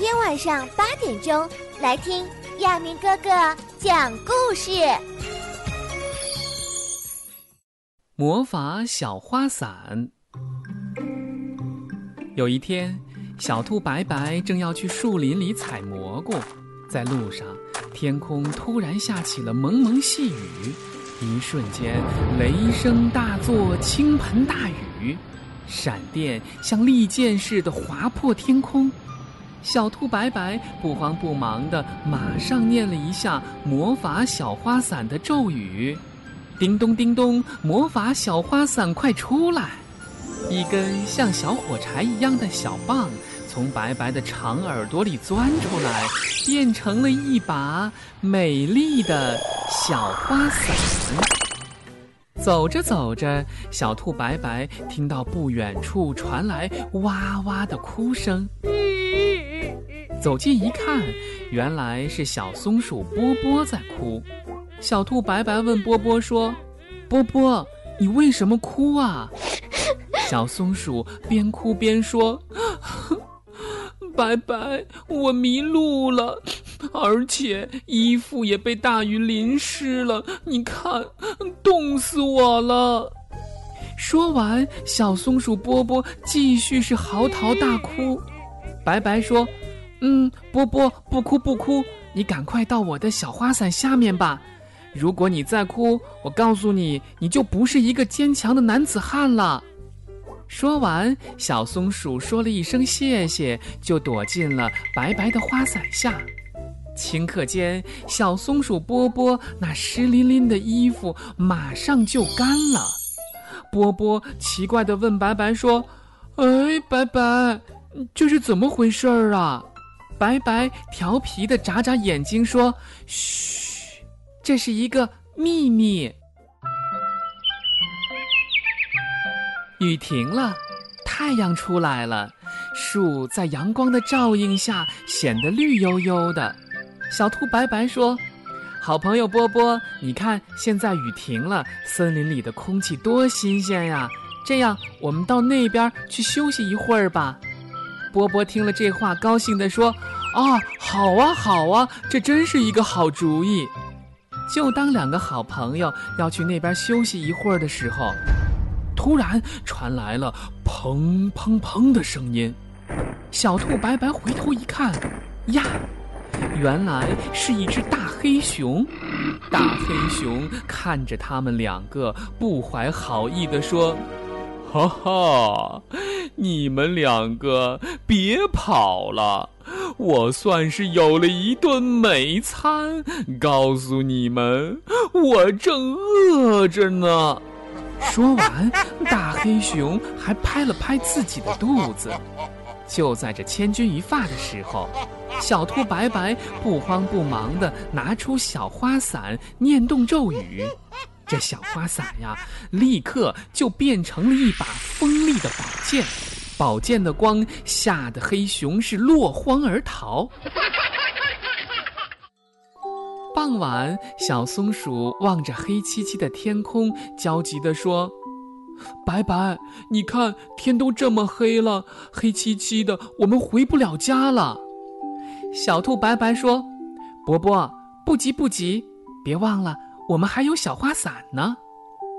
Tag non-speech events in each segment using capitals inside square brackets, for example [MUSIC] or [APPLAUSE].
天晚上八点钟来听亚明哥哥讲故事。魔法小花伞。有一天，小兔白白正要去树林里采蘑菇，在路上，天空突然下起了蒙蒙细雨，一瞬间，雷声大作，倾盆大雨。闪电像利剑似的划破天空，小兔白白不慌不忙的马上念了一下魔法小花伞的咒语：“叮咚叮咚，魔法小花伞快出来！”一根像小火柴一样的小棒从白白的长耳朵里钻出来，变成了一把美丽的小花伞。走着走着，小兔白白听到不远处传来哇哇的哭声。走近一看，原来是小松鼠波波在哭。小兔白白问波波说：“波波，你为什么哭啊？” [LAUGHS] 小松鼠边哭边说：“ [LAUGHS] 白白，我迷路了。”而且衣服也被大雨淋湿了，你看，冻死我了。[LAUGHS] 说完，小松鼠波波继续是嚎啕大哭。白白说：“嗯，波波不哭不哭，你赶快到我的小花伞下面吧。如果你再哭，我告诉你，你就不是一个坚强的男子汉了。”说完，小松鼠说了一声谢谢，就躲进了白白的花伞下。顷刻间，小松鼠波波那湿淋淋的衣服马上就干了。波波奇怪地问白白说：“哎，白白，这是怎么回事儿啊？”白白调皮地眨眨眼睛说：“嘘，这是一个秘密。”雨停了，太阳出来了，树在阳光的照映下显得绿油油的。小兔白白说：“好朋友波波，你看，现在雨停了，森林里的空气多新鲜呀！这样，我们到那边去休息一会儿吧。”波波听了这话，高兴地说：“啊，好啊，好啊，这真是一个好主意！”就当两个好朋友要去那边休息一会儿的时候，突然传来了砰砰砰的声音。小兔白白回头一看，呀！原来是一只大黑熊，大黑熊看着他们两个，不怀好意地说：“哈哈，你们两个别跑了，我算是有了一顿美餐。告诉你们，我正饿着呢。”说完，大黑熊还拍了拍自己的肚子。就在这千钧一发的时候。小兔白白不慌不忙地拿出小花伞，念动咒语，这小花伞呀，立刻就变成了一把锋利的宝剑。宝剑的光吓得黑熊是落荒而逃。[LAUGHS] 傍晚，小松鼠望着黑漆漆的天空，焦急地说：“白白，你看天都这么黑了，黑漆漆的，我们回不了家了。”小兔白白说：“伯伯，不急不急，别忘了，我们还有小花伞呢。”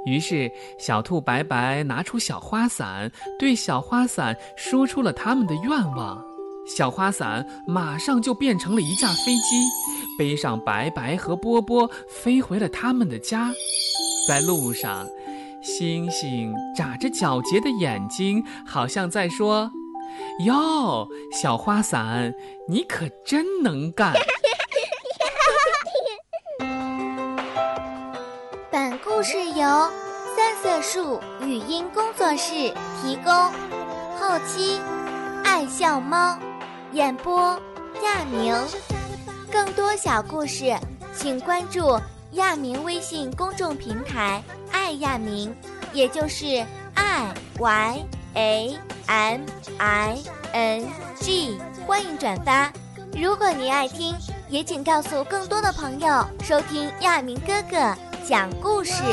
于是，小兔白白拿出小花伞，对小花伞说出了他们的愿望。小花伞马上就变成了一架飞机，背上白白和波波飞回了他们的家。在路上，星星眨着皎洁的眼睛，好像在说。哟，小花伞，你可真能干！故事由三色树语音工作室提供，后期爱笑猫演播，亚明。更多小故事，请关注亚明微信公众平台“爱亚明”，也就是 i y a m i n g 欢迎转发。如果您爱听，也请告诉更多的朋友收听亚明哥哥讲故事。